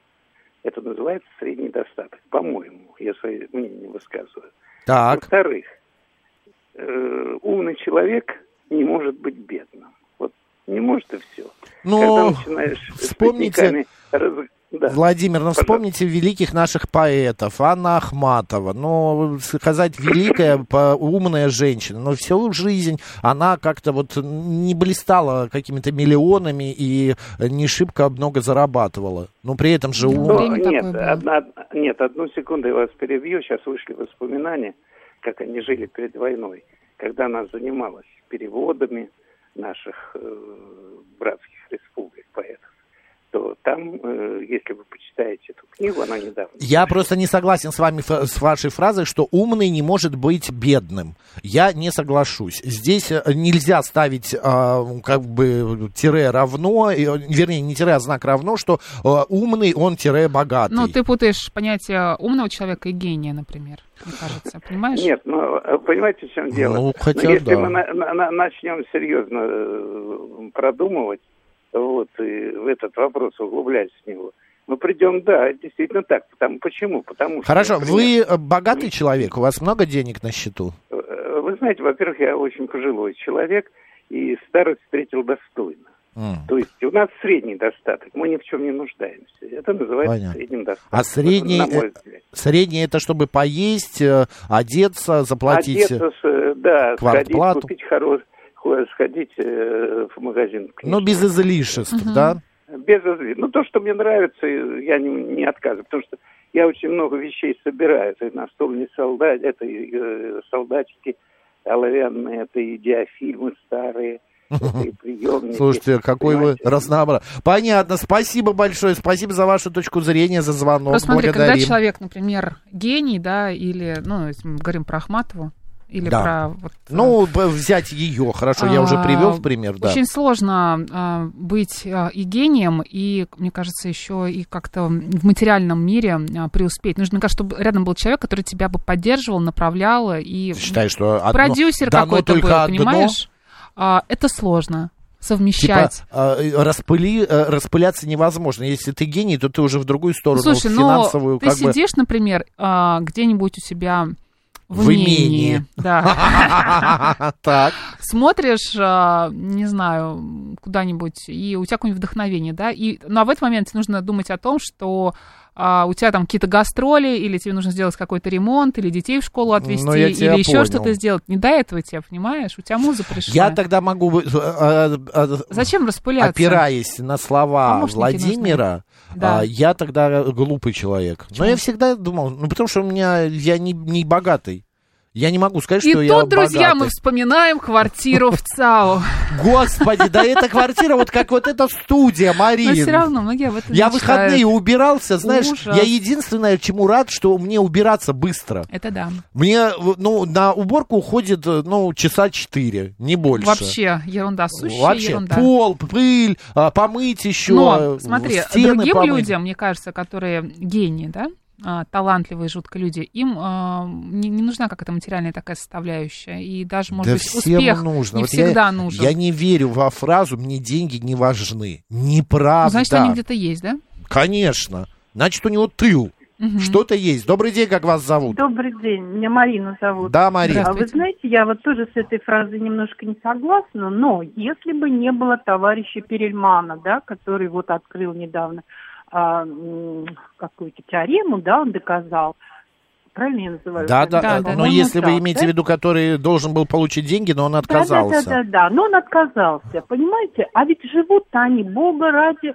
Это называется средний достаток, по-моему. Я свое мнение высказываю. Так. Во-вторых, э, умный человек не может быть бедным. Вот не может и все. Ну, Когда начинаешь с вспомните- цветниками раз- да. Владимир, ну Пожалуйста. вспомните великих наших поэтов. Анна Ахматова. Ну, сказать, великая, по- умная женщина. Но всю жизнь она как-то вот не блистала какими-то миллионами и не шибко много зарабатывала. Но при этом же... Ну, ум- время нет, одна, нет, одну секунду я вас перебью. Сейчас вышли воспоминания, как они жили перед войной, когда она занималась переводами наших э, братских республик поэтов. То там, э, если вы почитаете эту книгу, она недавно. Я просто не согласен с вами, с вашей фразой, что умный не может быть бедным. Я не соглашусь. Здесь э, нельзя ставить а, как бы тире равно, э, вернее, не тире, а знак равно, что умный, он тире богатый. Ну, ты путаешь понятие умного человека и гения, например, мне кажется, понимаешь? Нет, ну, понимаете, в чем дело? Ну, хотя Но если да. мы на- на- на- начнем серьезно продумывать вот, и в этот вопрос углубляться в него, мы придем, да, действительно так. Потому, почему? Потому что... Хорошо, например, вы э, богатый человек, у вас много денег на счету? э, Вы знаете, во-первых, я очень пожилой человек, и старость встретил достойно. М. То есть у нас средний достаток, мы ни в чем не нуждаемся. Это называется Понятно. средним достатком. А средний, э, взгляд. средний это чтобы поесть, э, одеться, заплатить. Одеться, э, да, сходить, купить хороший, сходить э, в магазин. Ну, без излишеств, да? Без изли- Ну, то, что мне нравится, я не, не отказываю, потому что я очень много вещей собираю. Это и настольные солдат, это и э, солдатики оловянные, это и диафильмы старые. Слушайте, какой вы разнообразный. Понятно, спасибо большое, спасибо за вашу точку зрения, за звонок. Просто смотри, когда Благодарим. человек, например, гений, да, или, ну, если мы говорим про Ахматову, или Да. про вот, Ну, б- взять ее, хорошо, я уже А, привел в пример, да. Очень сложно а, быть а, и гением, и, мне кажется, еще и как-то в материальном мире а, преуспеть. Нужно, мне кажется, чтобы рядом был человек, который тебя бы поддерживал, направлял, и Считаю, что одно- продюсер какой-то был, одно. понимаешь? А, это сложно Типа, совмещать. э, распыли, э, распыляться невозможно. Если ты гений, то ты уже в другую сторону, Слушай, в но финансовую, ты как бы... сидишь, например, а, где-нибудь у себя в, В имении, имении. да, Так. смотришь, а, не знаю, куда-нибудь, и у тебя какое-нибудь вдохновение, да, и, а в этот момент нужно думать о том, что а, у тебя там какие-то гастроли, или тебе нужно сделать какой-то ремонт, или детей в школу отвезти, Ну, тебя или еще что-то сделать. Не до этого тебе, понимаешь? У тебя муза пришла. Я тогда могу, э, э, э, Зачем распыляться? опираясь на слова Помощники Владимира, нужны. Да. а, я тогда глупый человек. Но я всегда думал, ну потому что у меня я не, не богатый. Я не могу сказать, И что тут, я друзья, мы богатый. вспоминаем квартиру в ЦАО. Господи, да эта квартира вот как вот эта студия, Марин. Но все равно многие об этом Я выходные убирался, знаешь, я единственное, чему рад, что мне убираться быстро. Это да. Мне, ну, на уборку уходит, э, ну, часа четыре, не больше. Вообще ерунда, сущая Вообще, ерунда. пол, пыль, а, помыть еще, Но, смотри, стены другим помыть. людям, мне кажется, которые гении, да, талантливые жутко люди, им а, не, не нужна какая-то материальная такая составляющая. И даже, может да быть, всем успех нужно. не Вот всегда я, нужен. Я не верю во фразу «мне деньги не важны». Неправда. Ну, Значит, они где-то есть, да? Конечно. Значит, у него тыл. Мгм. Что-то есть. Добрый день, как вас зовут? Добрый день, меня Марина зовут. Да, Марина. А вы знаете, я вот тоже с этой фразой немножко не согласна, но если бы не было товарища Перельмана, да, который вот открыл недавно а, какую-то теорему, да, он доказал, правильно я называю? Да, да, Да, э, да, но по-моему, если вы имеете да? в виду, который должен был получить деньги, но он отказался. Да, да, да, да, но он отказался, понимаете? А ведь живут-то они, Бога ради,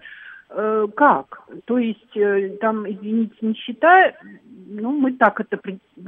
как? То есть э, там, извините, не считая, ну, мы так это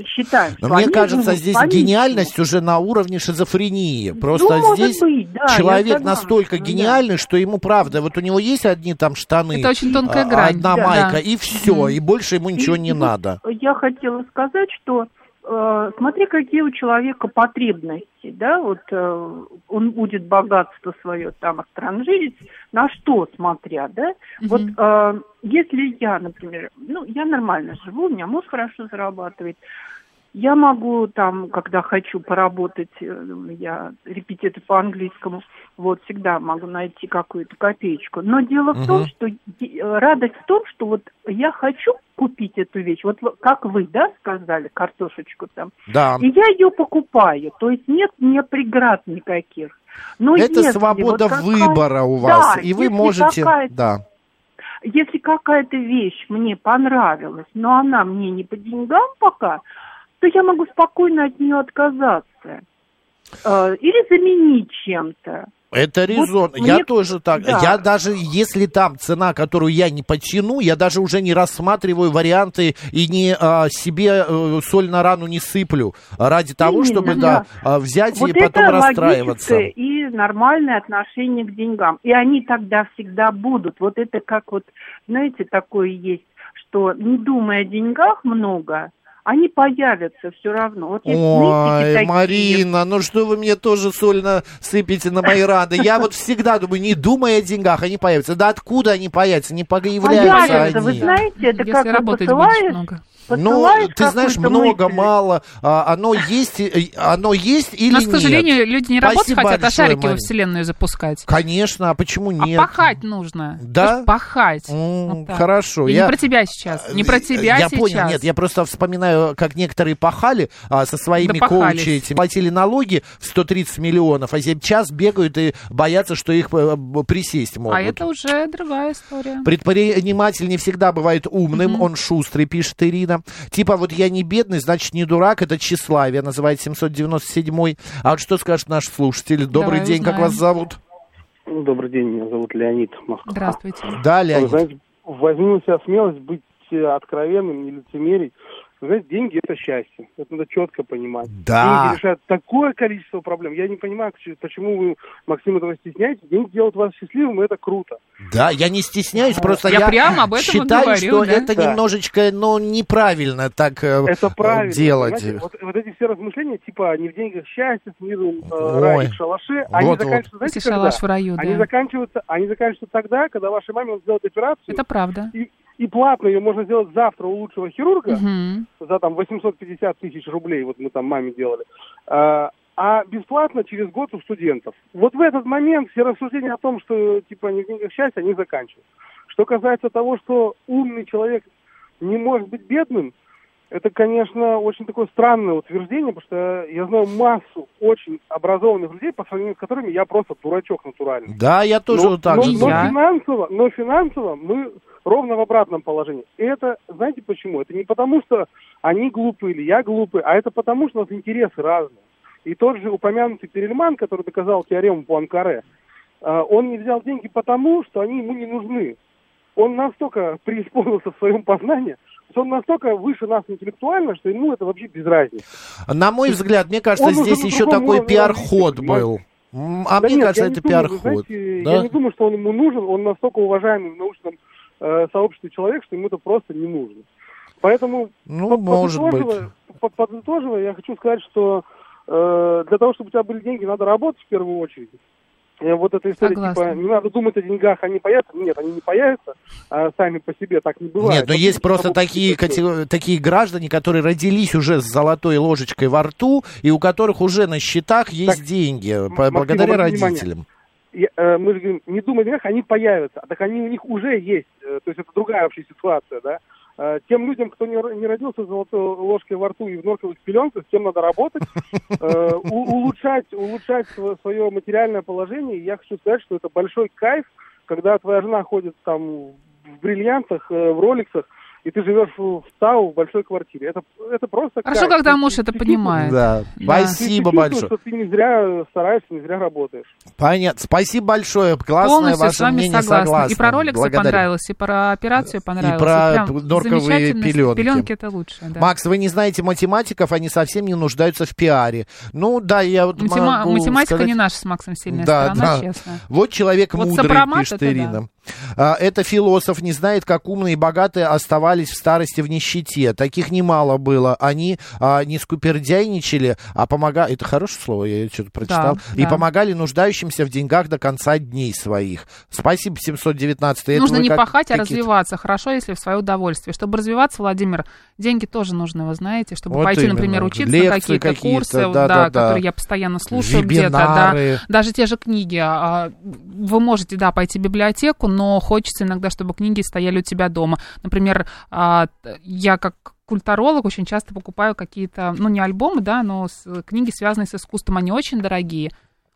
считаем. Но мне кажется, здесь по-личному. гениальность уже на уровне шизофрении. Просто Ну, здесь быть, да, человек настолько да. гениальный, что ему правда, вот у него есть одни там штаны, Это очень тонкая а, грань. одна Да. майка, Да. и все, и больше ему ничего И- не и надо. Я хотела сказать, что э, смотри, какие у человека потребности, да, вот э, он будет богатство свое там отранжирить, на что смотря, да, вот э, если я, например, ну, я нормально живу, у меня муж хорошо зарабатывает, я могу там, когда хочу поработать, э, я репетитор по английскому, вот всегда могу найти какую-то копеечку. Но дело в том, что радость в том, что вот я хочу купить эту вещь, вот как вы, да, сказали, картошечку там, Да. и я ее покупаю, то есть нет мне преград никаких. Но Это если свобода вот какая- выбора у вас, Да, и вы можете... Да. если какая-то вещь мне понравилась, но она мне не по деньгам пока, то я могу спокойно от нее отказаться. Э, или заменить чем-то. Это резон. мне- Я тоже так. да. Я даже, если там цена, которую я не потяну, я даже уже не рассматриваю варианты и не а, себе э, соль на рану не сыплю ради того, Именно, чтобы да, а, взять Вот и потом это расстраиваться. и нормальное отношение к деньгам. И они тогда всегда будут. Вот это как вот, знаете, такое есть, что не думая о деньгах много, они появятся все равно. Вот Ой, такие. Марина, ну что вы мне тоже сольно сыпете на мои раны? Я вот всегда думаю, не думая о деньгах, они появятся. Да откуда они появятся? Не появляются Появятся, вы они. знаете, это Если как работать посылаешь, много. Ну, ты знаешь, много, мысль. мало, а, оно есть, оно есть или У нас, нет? к сожалению, люди не работать Спасибо хотят, а большое, шарики во Марина. Вселенную запускать. Конечно, а почему нет? А пахать нужно. Да? Слушай, Пахать. М, Вот так. Хорошо. И я... не про тебя сейчас. Не про тебя я сейчас. понял, нет, я просто вспоминаю знаю, как некоторые пахали а, со своими Да коучи, этим, платили налоги в 130 миллионов, а сейчас бегают и боятся, что их э, присесть могут. А это уже другая история. Предприниматель не всегда бывает умным, он шустрый, пишет Ирина. Типа вот я не бедный, значит не дурак, это тщеславие, называет 797 А вот что скажет наш слушатель? Добрый Давай день, как вас зовут? Добрый день, меня зовут Леонид Москва. Здравствуйте. Да, Вы Леонид. знаете, возьми на себя смелость быть э, откровенным, не лицемерить. Знаете, деньги – это счастье. Это надо четко понимать. Да. Деньги решают такое количество проблем. Я не понимаю, почему вы, Максим, этого стесняетесь. Деньги делают вас счастливым, и это круто. Да, я не стесняюсь, просто Я я, прямо об этом считаю, говорю, что да. это Да. немножечко, ну, неправильно так э, Это правильно. делать. понимаете? Вот, вот эти все размышления, типа, не в деньгах счастье, с миром, э, рай в шалаше, они Вот-вот. заканчиваются, знаете, Если когда? шалаш в раю, Они да. заканчиваются, они заканчиваются тогда, когда вашей маме надо сделать операцию, Это правда. и, и платно ее можно сделать завтра у лучшего хирурга, Мгм. за там 850 тысяч рублей, вот мы там маме делали, а, а бесплатно через год у студентов. Вот в этот момент все рассуждения о том, что типа не в деньгах счастье, они заканчиваются. Что касается того, что умный человек не может быть бедным, это, конечно, очень такое странное утверждение, потому что я знаю массу очень образованных людей, по сравнению с которыми я просто дурачок натуральный. Да, я тоже Но- вот так но, же. но Я. финансово, но финансово мы ровно в обратном положении. И это, знаете почему? Это не потому, что они глупые или я глупый, а это потому, что у нас интересы разные. И тот же упомянутый Перельман, который доказал теорему Пуанкаре, э, он не взял деньги потому, что они ему не нужны. Он настолько преисполнился в своем познании, что он настолько выше нас интеллектуально, что ему это вообще без разницы. На мой взгляд, мне кажется, Он здесь еще такой пиар-ход был. А Да мне нет, кажется, это пиар-ход. Да? Я не думаю, что он ему нужен. Он настолько уважаемый в научном э, сообществе человек, что ему это просто не нужно. Поэтому, Ну, под- может быть. подытоживая, под- подытоживая, я хочу сказать, что э, для того, чтобы у тебя были деньги, надо работать в первую очередь. Э, Вот эта история, Согласна. типа, не надо думать о деньгах, они появятся. Нет, они не появятся а сами по себе, так не бывает. Нет, но Вот есть просто такие, такие граждане, которые родились уже с золотой ложечкой во рту, и у которых уже на счетах есть Так, деньги, Максим, благодаря обрати внимание. Э, мы же говорим, не думай о деньгах, они появятся. А так они у них уже есть. Э, То есть это другая вообще ситуация, да. Э, Тем людям, кто не, ро- не родился с золотой ложкой во рту и в норковых пеленках, тем надо работать, у- улучшать, улучшать свое материальное положение. Я хочу сказать, что это большой кайф, когда твоя жена ходит там в бриллиантах, в роликсах, и ты живешь в, Тау, в большой квартире. Это, это просто Хорошо, кайф. когда муж ты- это ты понимает. Да, Да. Ты- ты спасибо чувствуешь, большое. что ты не зря стараешься, не зря работаешь. Понятно. Спасибо большое. Классное Полностью ваше с вами мнение, согласна. согласна. И про роликсы Благодарю. понравилось, и про операцию понравилось. про Прям норковые пеленки. Пеленки это лучше, да. Макс, вы не знаете математиков, они совсем не нуждаются в пиаре. Ну да, я вот Матема- могу Математика сказать- не наша с Максом сильная Да, сторона, да. честно. Вот человек Вот мудрый, пишет это да. Ирина. А, Это философ, не знает, как умные и богатые оставались в старости в нищете. Таких немало было. Они а, не скупердяйничали, а помогали... Это хорошее слово, я что-то прочитал. и да. помогали нуждающимся в деньгах до конца дней своих. Спасибо, 719 Это Нужно не как- пахать, а развиваться. Хорошо, если в свое удовольствие. Чтобы развиваться, Владимир, деньги тоже нужны, вы знаете, чтобы Вот пойти, именно. например, учиться Лекции на какие-то какие-то, курсы, да, да, да, да. которые я постоянно слушаю где-то, да. Даже те же книги. а, Вы можете, да, пойти в библиотеку, но хочется иногда, чтобы книги стояли у тебя дома. Например, а, я как культуролог очень часто покупаю какие-то, ну, не альбомы, да, но книги, связанные с искусством, они очень дорогие.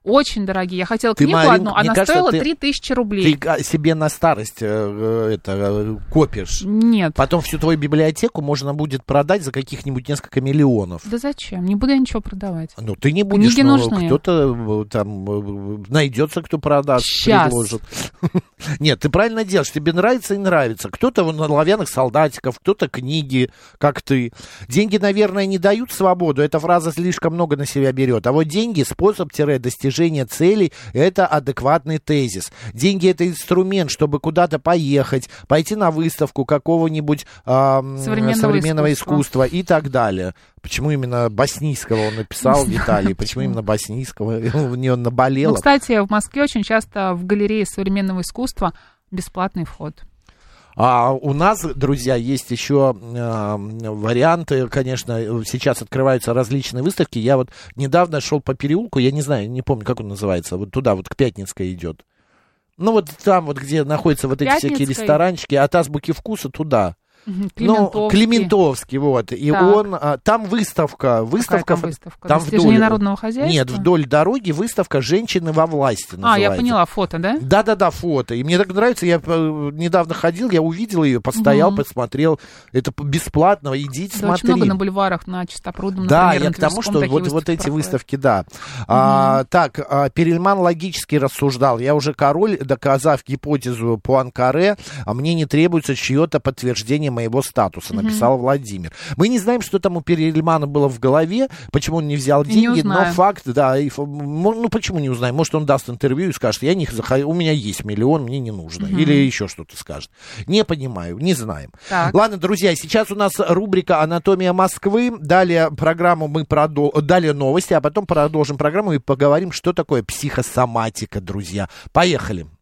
Очень дорогие. Я хотела Ты, книгу Марин, одну, она кажется, стоила ты- 3000 рублей. Ты себе на старость э, э, это э, копишь. Нет. Потом всю твою библиотеку можно будет продать за каких-нибудь несколько миллионов. Да зачем? Не буду я ничего продавать. Ну, ты не будешь, Книги но нужны. кто-то там найдется, кто продаст, Щас. предложит. Нет, ты правильно делаешь, тебе нравится и нравится. Кто-то вон на оловянных солдатиков, кто-то книги, как ты. Деньги, наверное, не дают свободу, эта фраза слишком много на себя берет. А вот деньги, способ-достижения целей, это адекватный тезис. Деньги это инструмент, чтобы куда-то поехать, пойти на выставку какого-нибудь ам, Современного современного искусства. искусства и так далее. Почему именно Боснийского он написал, Виталий? Почему именно Боснийского? У нее наболело. Ну, кстати, в Москве очень часто в галерее современного искусства бесплатный вход. А у нас, друзья, есть еще э, варианты, конечно, сейчас открываются различные выставки. Я вот недавно шел по переулку, я не знаю, не помню, как он называется, вот туда, вот к Пятницкой идет. Ну вот там вот, где находятся вот эти всякие Пятницкой? ресторанчики, от азбуки вкуса туда. Ну, Клементовский. Клементовский, вот. И Так. он, а, там выставка, выставка. там фо- выставка? Там вдоль, народного хозяйства? Нет, вдоль дороги выставка «Женщины во власти» А, я называется. поняла, фото, да? Да-да-да, фото. И мне так нравится, я э, недавно ходил, я увидел ее, постоял, Мгм. посмотрел. Это бесплатно, идите, Да, очень смотри. много на бульварах, на Чистопрудном, Да, например, я на к тому, что вот, вот эти проходят. выставки, да. А, так, а, Перельман логически рассуждал. Я уже король, доказав гипотезу Пуанкаре, а мне не требуется чье-то подтверждение моего статуса, Мгм. написал Владимир. Мы не знаем, что там у Перельмана было в голове, почему он не взял И не деньги, но факт, да, и ну почему не узнаем? Может, он даст интервью и скажет, я не у меня есть миллион, мне не нужно. Мгм. Или еще что-то скажет. Не понимаю, не знаем. Так. Ладно, друзья, сейчас у нас рубрика «Анатомия Москвы». Далее программу мы продол... Далее новости, а потом продолжим программу и поговорим, что такое психосоматика, друзья. Поехали.